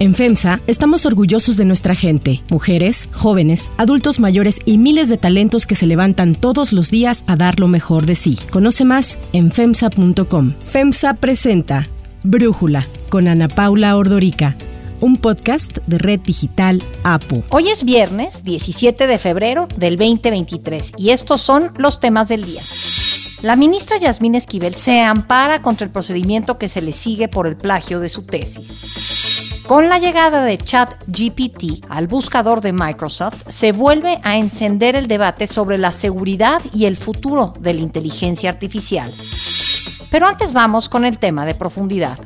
En FEMSA estamos orgullosos de nuestra gente, mujeres, jóvenes, adultos mayores y miles de talentos que se levantan todos los días a dar lo mejor de sí. Conoce más en FEMSA.com. FEMSA presenta Brújula con Ana Paula Ordorica un podcast de Red Digital APU. Hoy es viernes 17 de febrero del 2023 y estos son los temas del día. La ministra Yasmín Esquivel se ampara contra el procedimiento que se le sigue por el plagio de su tesis. Con la llegada de ChatGPT al buscador de Microsoft, se vuelve a encender el debate sobre la seguridad y el futuro de la inteligencia artificial. Pero antes vamos con el tema de profundidad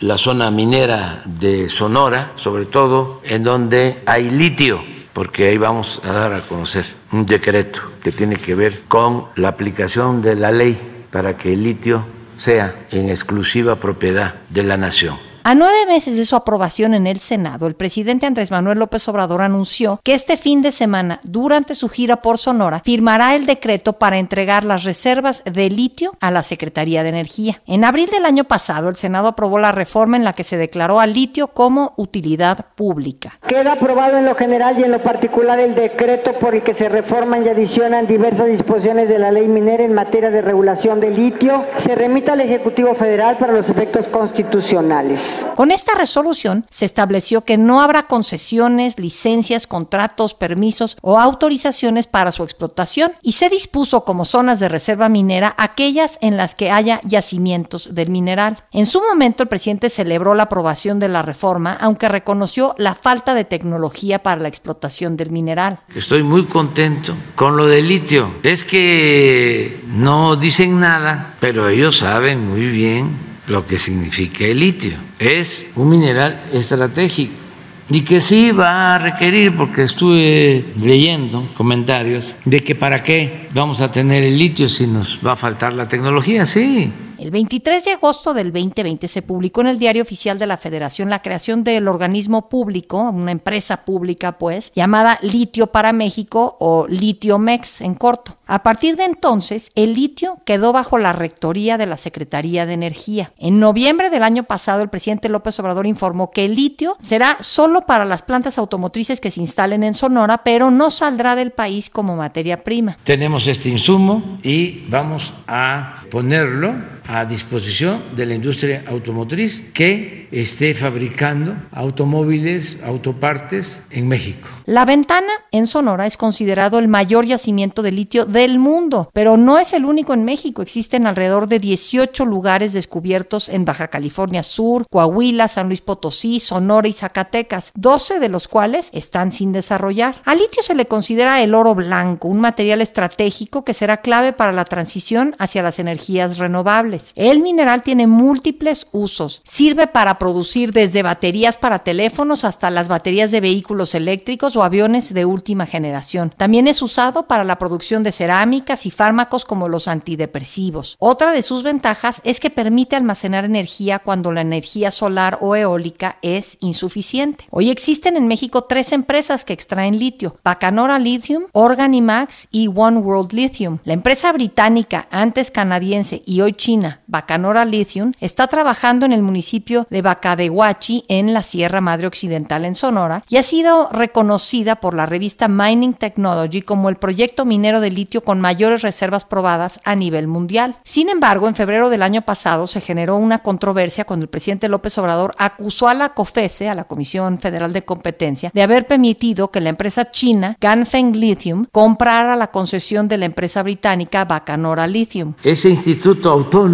la zona minera de Sonora, sobre todo en donde hay litio, porque ahí vamos a dar a conocer un decreto que tiene que ver con la aplicación de la ley para que el litio sea en exclusiva propiedad de la nación. A nueve meses de su aprobación en el Senado, el presidente Andrés Manuel López Obrador anunció que este fin de semana, durante su gira por Sonora, firmará el decreto para entregar las reservas de litio a la Secretaría de Energía. En abril del año pasado, el Senado aprobó la reforma en la que se declaró al litio como utilidad pública. Queda aprobado en lo general y en lo particular el decreto por el que se reforman y adicionan diversas disposiciones de la ley minera en materia de regulación del litio. Se remite al Ejecutivo Federal para los efectos constitucionales. Con esta resolución se estableció que no habrá concesiones, licencias, contratos, permisos o autorizaciones para su explotación y se dispuso como zonas de reserva minera aquellas en las que haya yacimientos del mineral. En su momento el presidente celebró la aprobación de la reforma, aunque reconoció la falta de tecnología para la explotación del mineral. Estoy muy contento con lo del litio. Es que no dicen nada, pero ellos saben muy bien lo que significa el litio. Es un mineral estratégico y que sí va a requerir, porque estuve leyendo comentarios, de que para qué vamos a tener el litio si nos va a faltar la tecnología, sí. El 23 de agosto del 2020 se publicó en el Diario Oficial de la Federación la creación del organismo público, una empresa pública pues, llamada Litio para México o Litiomex en corto. A partir de entonces, el litio quedó bajo la rectoría de la Secretaría de Energía. En noviembre del año pasado, el presidente López Obrador informó que el litio será solo para las plantas automotrices que se instalen en Sonora, pero no saldrá del país como materia prima. Tenemos este insumo y vamos a ponerlo a disposición de la industria automotriz que esté fabricando automóviles, autopartes en México. La Ventana en Sonora es considerado el mayor yacimiento de litio del mundo, pero no es el único en México. Existen alrededor de 18 lugares descubiertos en Baja California Sur, Coahuila, San Luis Potosí, Sonora y Zacatecas, 12 de los cuales están sin desarrollar. Al litio se le considera el oro blanco, un material estratégico que será clave para la transición hacia las energías renovables. El mineral tiene múltiples usos. Sirve para producir desde baterías para teléfonos hasta las baterías de vehículos eléctricos o aviones de última generación. También es usado para la producción de cerámicas y fármacos como los antidepresivos. Otra de sus ventajas es que permite almacenar energía cuando la energía solar o eólica es insuficiente. Hoy existen en México tres empresas que extraen litio: Bacanora Lithium, Organimax y One World Lithium. La empresa británica, antes canadiense y hoy china, Bacanora Lithium, está trabajando en el municipio de Bacadehuachi, en la Sierra Madre Occidental en Sonora, y ha sido reconocida por la revista Mining Technology como el proyecto minero de litio con mayores reservas probadas a nivel mundial. Sin embargo, en febrero del año pasado se generó una controversia cuando el presidente López Obrador acusó a la COFESE, a la Comisión Federal de Competencia, de haber permitido que la empresa china Ganfeng Lithium comprara la concesión de la empresa británica Bacanora Lithium. Ese instituto autónomo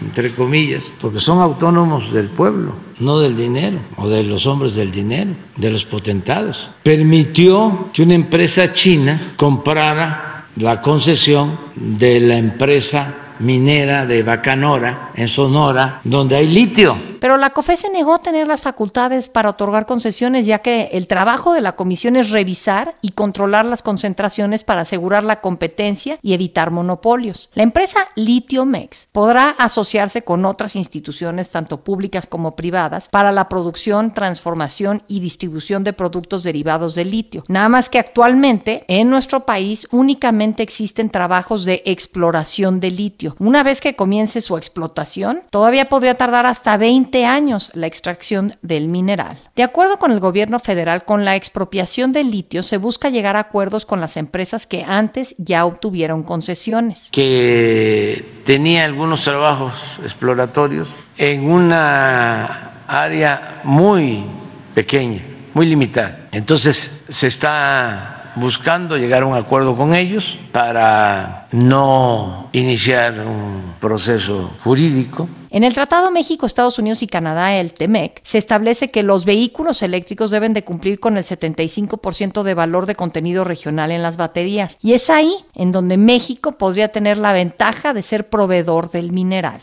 entre comillas, porque son autónomos del pueblo, no del dinero o de los hombres del dinero, de los potentados. Permitió que una empresa china comprara la concesión de la empresa minera de Bacanora en Sonora, donde hay litio pero la COFE se negó tener las facultades para otorgar concesiones, ya que el trabajo de la comisión es revisar y controlar las concentraciones para asegurar la competencia y evitar monopolios. La empresa Litiomex podrá asociarse con otras instituciones, tanto públicas como privadas, para la producción, transformación y distribución de productos derivados del litio. Nada más que actualmente en nuestro país únicamente existen trabajos de exploración de litio. Una vez que comience su explotación, todavía podría tardar hasta 20 20 años la extracción del mineral. De acuerdo con el gobierno federal, con la expropiación del litio se busca llegar a acuerdos con las empresas que antes ya obtuvieron concesiones. Que tenía algunos trabajos exploratorios en una área muy pequeña, muy limitada. Entonces se está buscando llegar a un acuerdo con ellos para no iniciar un proceso jurídico. En el Tratado México, Estados Unidos y Canadá, el TEMEC, se establece que los vehículos eléctricos deben de cumplir con el 75% de valor de contenido regional en las baterías. Y es ahí en donde México podría tener la ventaja de ser proveedor del mineral.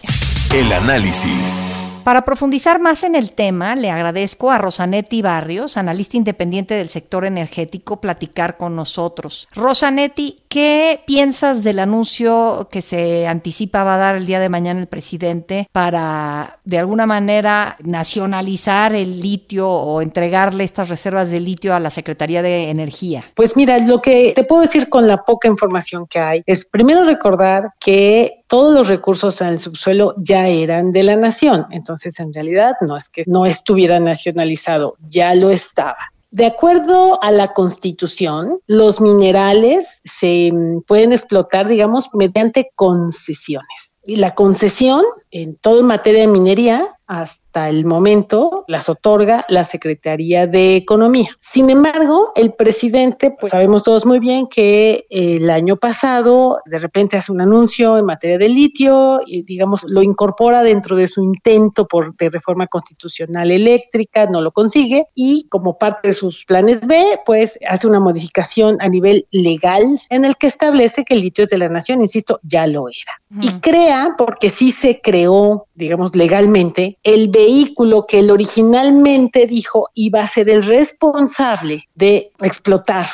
El análisis. Para profundizar más en el tema, le agradezco a Rosanetti Barrios, analista independiente del sector energético, platicar con nosotros. Rosanetti, ¿qué piensas del anuncio que se anticipa va a dar el día de mañana el presidente para, de alguna manera, nacionalizar el litio o entregarle estas reservas de litio a la Secretaría de Energía? Pues mira, lo que te puedo decir con la poca información que hay es primero recordar que todos los recursos en el subsuelo ya eran de la nación. Entonces, en realidad, no es que no estuviera nacionalizado, ya lo estaba. De acuerdo a la Constitución, los minerales se mm, pueden explotar, digamos, mediante concesiones. Y la concesión en todo en materia de minería hasta el momento las otorga la Secretaría de Economía. Sin embargo, el presidente, pues sabemos todos muy bien que el año pasado de repente hace un anuncio en materia de litio y digamos lo incorpora dentro de su intento por de reforma constitucional eléctrica, no lo consigue y como parte de sus planes B, pues hace una modificación a nivel legal en el que establece que el litio es de la nación, insisto, ya lo era. Y crea, porque sí se creó, digamos, legalmente, el vehículo que él originalmente dijo iba a ser el responsable de explotar,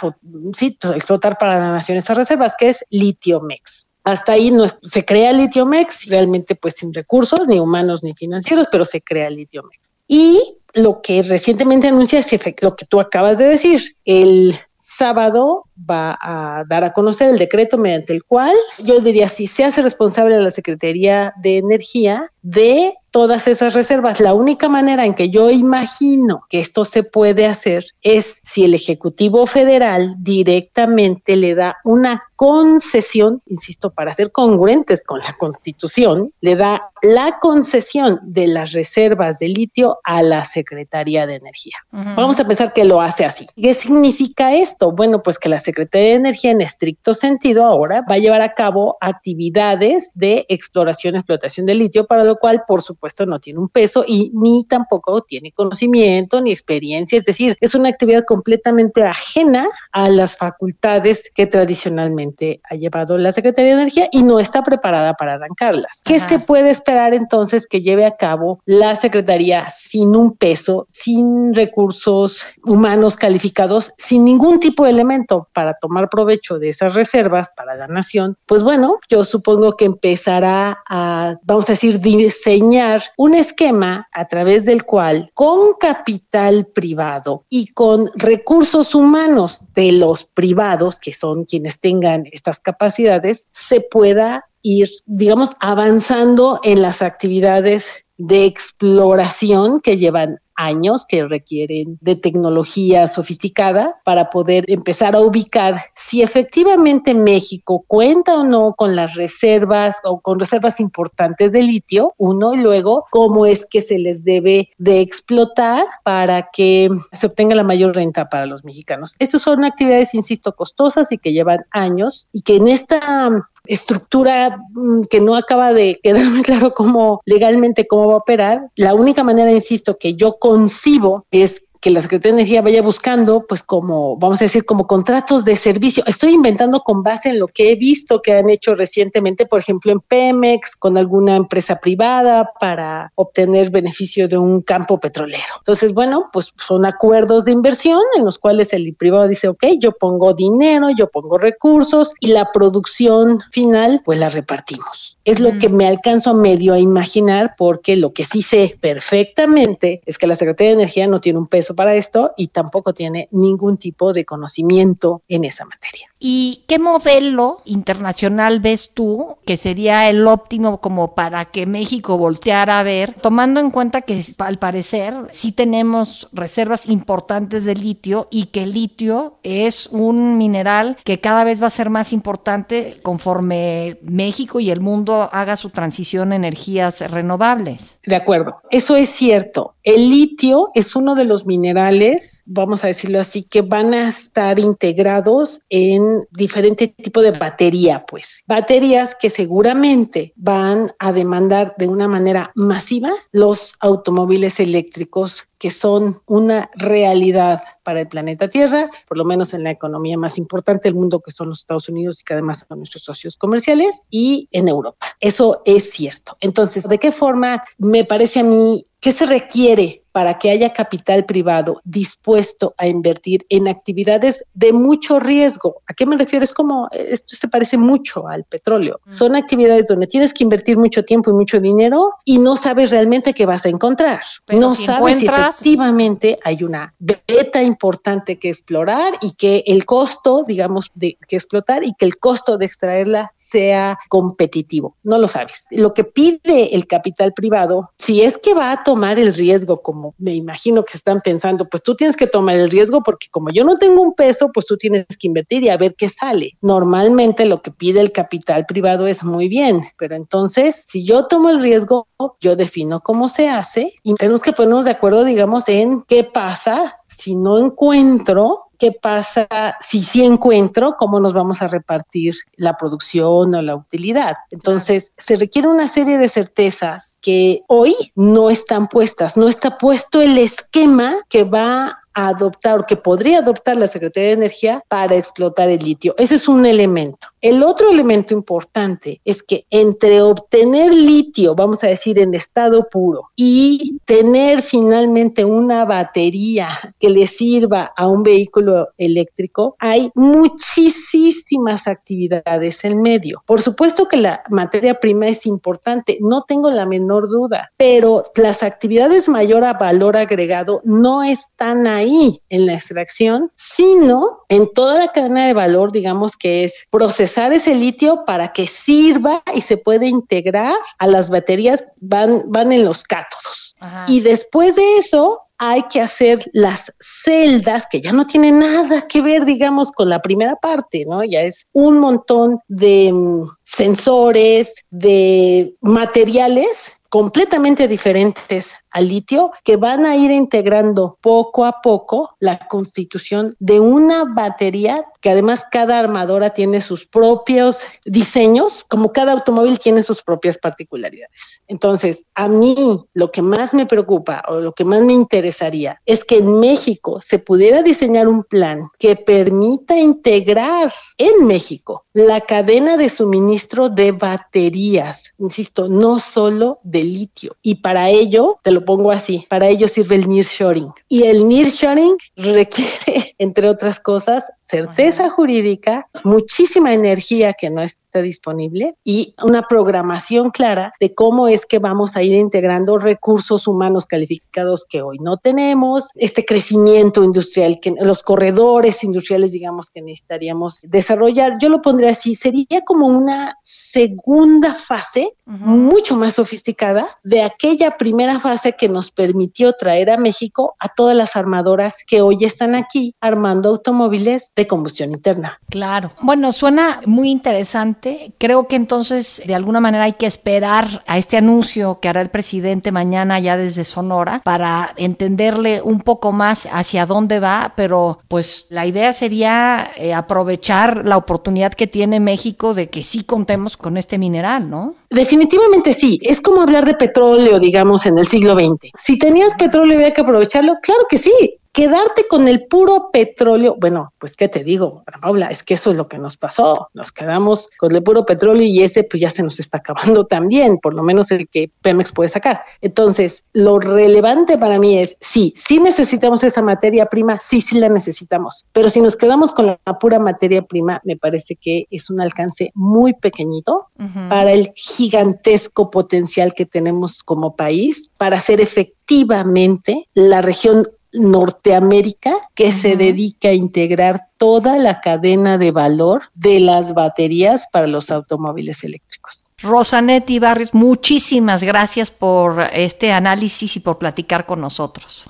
sí, explotar para la nación esas reservas, que es Litiomex. Hasta ahí no, se crea Litiomex, realmente pues sin recursos, ni humanos ni financieros, pero se crea Litiomex. Y lo que recientemente anuncia es lo que tú acabas de decir, el sábado va a dar a conocer el decreto mediante el cual yo diría si se hace responsable a la Secretaría de Energía de todas esas reservas. La única manera en que yo imagino que esto se puede hacer es si el Ejecutivo Federal directamente le da una concesión, insisto, para ser congruentes con la Constitución, le da la concesión de las reservas de litio a la Secretaría de Energía. Vamos a pensar que lo hace así. ¿Qué significa esto? Bueno, pues que la Secretaría de Energía en estricto sentido ahora va a llevar a cabo actividades de exploración y explotación de litio, para lo cual, por supuesto, puesto no tiene un peso y ni tampoco tiene conocimiento ni experiencia, es decir, es una actividad completamente ajena a las facultades que tradicionalmente ha llevado la Secretaría de Energía y no está preparada para arrancarlas. ¿Qué se puede esperar entonces que lleve a cabo la Secretaría sin un peso, sin recursos humanos calificados, sin ningún tipo de elemento para tomar provecho de esas reservas para la nación? Pues bueno, yo supongo que empezará a, vamos a decir, diseñar un esquema a través del cual con capital privado y con recursos humanos de los privados, que son quienes tengan estas capacidades, se pueda ir, digamos, avanzando en las actividades de exploración que llevan años que requieren de tecnología sofisticada para poder empezar a ubicar si efectivamente México cuenta o no con las reservas o con reservas importantes de litio, uno, y luego cómo es que se les debe de explotar para que se obtenga la mayor renta para los mexicanos. Estas son actividades, insisto, costosas y que llevan años y que en esta estructura mm, que no acaba de quedarme claro cómo legalmente cómo va a operar. La única manera, insisto, que yo concibo es que la Secretaría de Energía vaya buscando, pues como, vamos a decir, como contratos de servicio. Estoy inventando con base en lo que he visto que han hecho recientemente, por ejemplo, en Pemex, con alguna empresa privada para obtener beneficio de un campo petrolero. Entonces, bueno, pues son acuerdos de inversión en los cuales el privado dice, ok, yo pongo dinero, yo pongo recursos y la producción final, pues la repartimos. Es lo que me alcanzo medio a imaginar porque lo que sí sé perfectamente es que la Secretaría de Energía no tiene un peso para esto y tampoco tiene ningún tipo de conocimiento en esa materia. ¿Y qué modelo internacional ves tú que sería el óptimo como para que México volteara a ver, tomando en cuenta que al parecer sí tenemos reservas importantes de litio y que el litio es un mineral que cada vez va a ser más importante conforme México y el mundo haga su transición a energías renovables? De acuerdo, eso es cierto. El litio es uno de los minerales, vamos a decirlo así, que van a estar integrados en diferente tipo de batería, pues. Baterías que seguramente van a demandar de una manera masiva los automóviles eléctricos que son una realidad para el planeta Tierra, por lo menos en la economía más importante del mundo, que son los Estados Unidos y que además son nuestros socios comerciales, y en Europa. Eso es cierto. Entonces, ¿de qué forma me parece a mí ¿Qué se requiere para que haya capital privado dispuesto a invertir en actividades de mucho riesgo? ¿A qué me refiero? Es como, esto se parece mucho al petróleo. Mm. Son actividades donde tienes que invertir mucho tiempo y mucho dinero y no sabes realmente qué vas a encontrar. no sabes si efectivamente hay una beta importante que explorar y que el costo, digamos, de que explotar y que el costo de extraerla sea competitivo. No lo sabes. Lo que pide el capital privado, si es que va a tomar el riesgo, como me imagino que están pensando, pues tú tienes que tomar el riesgo porque como yo no tengo un peso, pues tú tienes que invertir y a ver qué sale. Normalmente lo que pide el capital privado es muy bien, pero entonces si yo tomo el riesgo, yo defino cómo se hace y tenemos que ponernos de acuerdo, digamos, en qué pasa si no encuentro qué pasa si sí encuentro, cómo nos vamos a repartir la producción o la utilidad. Entonces, se requiere una serie de certezas que hoy no están puestas, no está puesto el esquema que va a adoptar o que podría adoptar la Secretaría de Energía para explotar el litio. Ese es un elemento. El otro elemento importante es que entre obtener litio, vamos a decir, en estado puro y tener finalmente una batería que le sirva a un vehículo eléctrico, hay muchísimas actividades en medio. Por supuesto que la materia prima es importante, no tengo la menor duda, pero las actividades mayor a valor agregado no están ahí en la extracción, sino en toda la cadena de valor, digamos que es procesar ese litio para que sirva y se puede integrar a las baterías, van, van en los cátodos. Y después de eso, hay que hacer las celdas que ya no tienen nada que ver, digamos, con la primera parte, ¿no? Ya es un montón de mm, sensores, de materiales completamente diferentes al litio que van a ir integrando poco a poco la constitución de una batería que además cada armadora tiene sus propios diseños, como cada automóvil tiene sus propias particularidades. Entonces, a mí lo que más me preocupa o lo que más me interesaría es que en México se pudiera diseñar un plan que permita integrar en México la cadena de suministro de baterías, insisto, no solo de litio. Y para ello, te lo pongo así, para ello sirve el nearshoring. Y el nearshoring requiere, entre otras cosas, certeza jurídica, muchísima energía que no está disponible y una programación clara de cómo es que vamos a ir integrando recursos humanos calificados que hoy no tenemos, este crecimiento industrial, que los corredores industriales, digamos, que necesitaríamos desarrollar. Yo lo pondría así, sería como una segunda fase mucho más sofisticada de aquella primera fase que nos permitió traer a México a todas las armadoras que hoy están aquí armando automóviles de combustión interna. Claro. Bueno, suena muy interesante. Creo que entonces de alguna manera hay que esperar a este anuncio que hará el presidente mañana ya desde Sonora para entenderle un poco más hacia dónde va, pero pues la idea sería eh, aprovechar la oportunidad que tiene México de que sí contemos con este mineral, ¿no? Definitivamente sí, es como hablar de petróleo, digamos, en el siglo XX. Si tenías petróleo había que aprovecharlo, claro que sí, quedarte con el puro petróleo, bueno, pues qué te digo, Paula, es que eso es lo que nos pasó, nos quedamos con el puro petróleo y ese pues ya se nos está acabando también, por lo menos el que Pemex puede sacar. Entonces, lo relevante para mí es, sí, sí necesitamos esa materia prima, sí, sí la necesitamos, pero si nos quedamos con la pura materia prima, me parece que es un alcance muy pequeñito para el gigantesco potencial que tenemos como país para ser efectivamente la región Norteamérica que se dedica a integrar toda la cadena de valor de las baterías para los automóviles eléctricos. Rosanetti Barrios, muchísimas gracias por este análisis y por platicar con nosotros.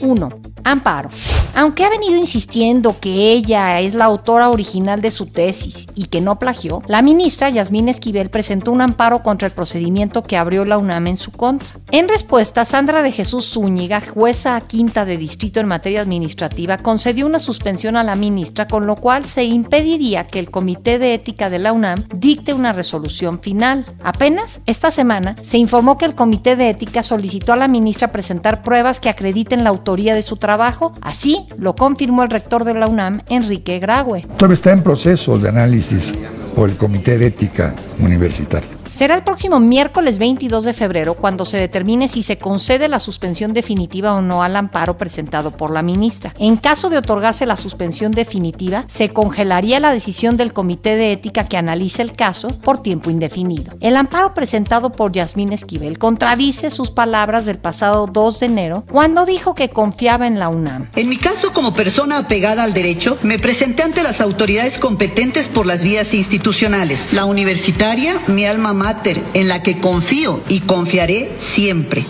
1. Amparo. Aunque ha venido insistiendo que ella es la autora original de su tesis y que no plagió, la ministra Yasmín Esquivel presentó un amparo contra el procedimiento que abrió la UNAM en su contra. En respuesta, Sandra de Jesús Zúñiga, jueza quinta de distrito en materia administrativa, concedió una suspensión a la ministra, con lo cual se impediría que el Comité de Ética de la UNAM dicte una resolución final. Apenas esta semana se informó que el Comité de Ética solicitó a la ministra presentar pruebas que acrediten la autoría de su trabajo, así lo confirmó el rector de la UNAM, Enrique Graue. Todavía está en proceso de análisis por el Comité de Ética Universitaria. Será el próximo miércoles 22 de febrero cuando se determine si se concede la suspensión definitiva o no al amparo presentado por la ministra. En caso de otorgarse la suspensión definitiva, se congelaría la decisión del Comité de Ética que analice el caso por tiempo indefinido. El amparo presentado por Yasmín Esquivel contradice sus palabras del pasado 2 de enero cuando dijo que confiaba en la UNAM. En mi caso, como persona apegada al derecho, me presenté ante las autoridades competentes por las vías institucionales. La universitaria, mi alma en la que confío y confiaré siempre.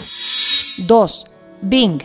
2. Bing.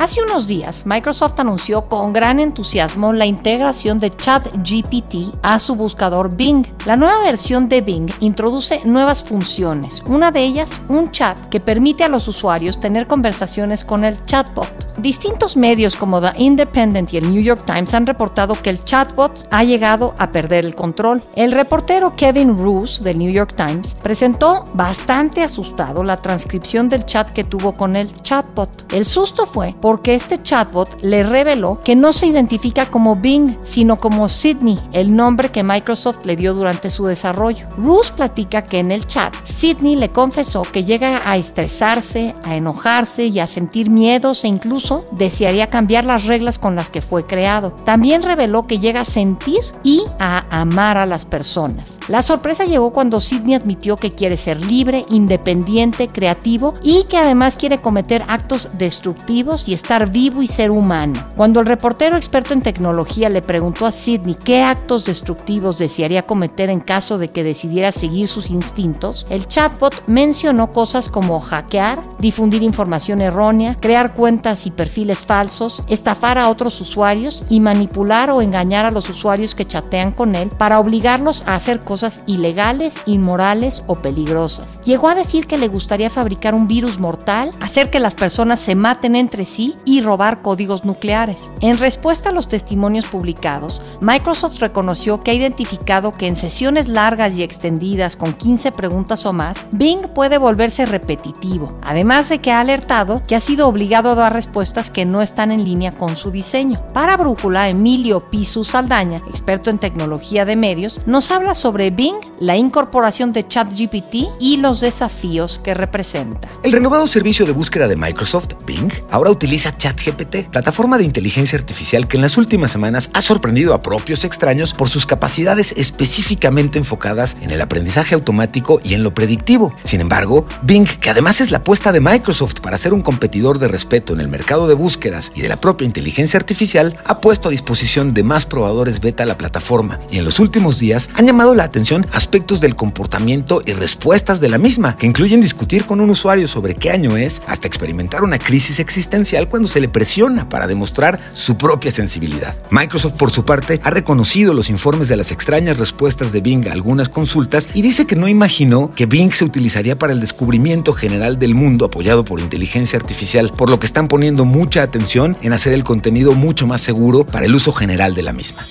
Hace unos días, Microsoft anunció con gran entusiasmo la integración de ChatGPT a su buscador Bing. La nueva versión de Bing introduce nuevas funciones, una de ellas un chat que permite a los usuarios tener conversaciones con el chatbot. Distintos medios como The Independent y el New York Times han reportado que el chatbot ha llegado a perder el control. El reportero Kevin Roos del New York Times presentó bastante asustado la transcripción del chat que tuvo con el chatbot. El susto fue porque este chatbot le reveló que no se identifica como Bing, sino como Sydney, el nombre que Microsoft le dio durante su desarrollo. Roos platica que en el chat, Sydney le confesó que llega a estresarse, a enojarse y a sentir miedos e incluso desearía cambiar las reglas con las que fue creado. También reveló que llega a sentir y a amar a las personas. La sorpresa llegó cuando Sydney admitió que quiere ser libre, independiente, creativo y que además quiere cometer actos destructivos y estar vivo y ser humano. Cuando el reportero experto en tecnología le preguntó a Sidney qué actos destructivos desearía cometer en caso de que decidiera seguir sus instintos, el chatbot mencionó cosas como hackear, difundir información errónea, crear cuentas y perfiles falsos, estafar a otros usuarios y manipular o engañar a los usuarios que chatean con él para obligarlos a hacer cosas ilegales, inmorales o peligrosas. Llegó a decir que le gustaría fabricar un virus mortal, hacer que las personas se maten entre sí y robar códigos nucleares. En respuesta a los testimonios publicados, Microsoft reconoció que ha identificado que en sesiones largas y extendidas con 15 preguntas o más, Bing puede volverse repetitivo, además de que ha alertado que ha sido obligado a dar respuestas que no están en línea con su diseño. Para Brújula, Emilio Pisu Saldaña, experto en tecnología de medios, nos habla sobre Bing, la incorporación de ChatGPT y los desafíos que representa. El renovado servicio de búsqueda de Microsoft, Bing, ahora utiliza utiliza ChatGPT, plataforma de inteligencia artificial que en las últimas semanas ha sorprendido a propios extraños por sus capacidades específicamente enfocadas en el aprendizaje automático y en lo predictivo. Sin embargo, Bing, que además es la apuesta de Microsoft para ser un competidor de respeto en el mercado de búsquedas y de la propia inteligencia artificial, ha puesto a disposición de más probadores beta la plataforma y en los últimos días han llamado la atención aspectos del comportamiento y respuestas de la misma, que incluyen discutir con un usuario sobre qué año es hasta experimentar una crisis existencial cuando se le presiona para demostrar su propia sensibilidad. Microsoft, por su parte, ha reconocido los informes de las extrañas respuestas de Bing a algunas consultas y dice que no imaginó que Bing se utilizaría para el descubrimiento general del mundo apoyado por inteligencia artificial, por lo que están poniendo mucha atención en hacer el contenido mucho más seguro para el uso general de la misma.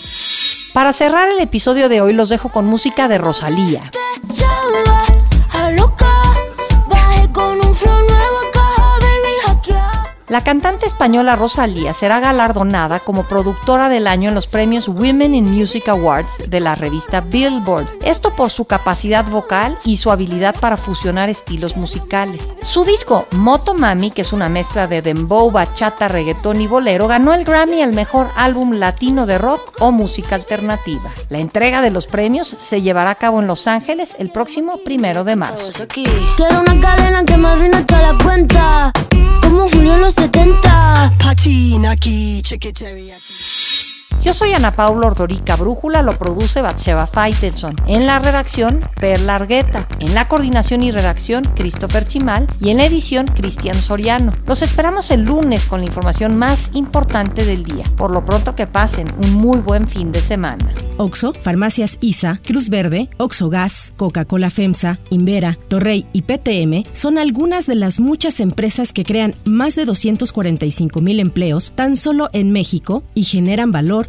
Para cerrar el episodio de hoy los dejo con música de Rosalía. La cantante española Rosalía será galardonada como productora del año en los premios Women in Music Awards de la revista Billboard. Esto por su capacidad vocal y su habilidad para fusionar estilos musicales. Su disco Moto Mami, que es una mezcla de dembow, bachata, reggaetón y bolero, ganó el Grammy al mejor álbum latino de rock o música alternativa. La entrega de los premios se llevará a cabo en Los Ángeles el próximo primero de marzo. Quiero una cadena que me arruine toda la cuenta. 70 Patinaki, chicken teriyaki Yo soy Ana Paula Ordorica Brújula, lo produce Batseba Faitelson. En la redacción, Per Largueta. En la coordinación y redacción, Christopher Chimal. Y en la edición, Cristian Soriano. Los esperamos el lunes con la información más importante del día. Por lo pronto que pasen un muy buen fin de semana. Oxo, Farmacias ISA, Cruz Verde, Oxo Gas, Coca-Cola FEMSA, Invera, Torrey y PTM son algunas de las muchas empresas que crean más de 245 mil empleos tan solo en México y generan valor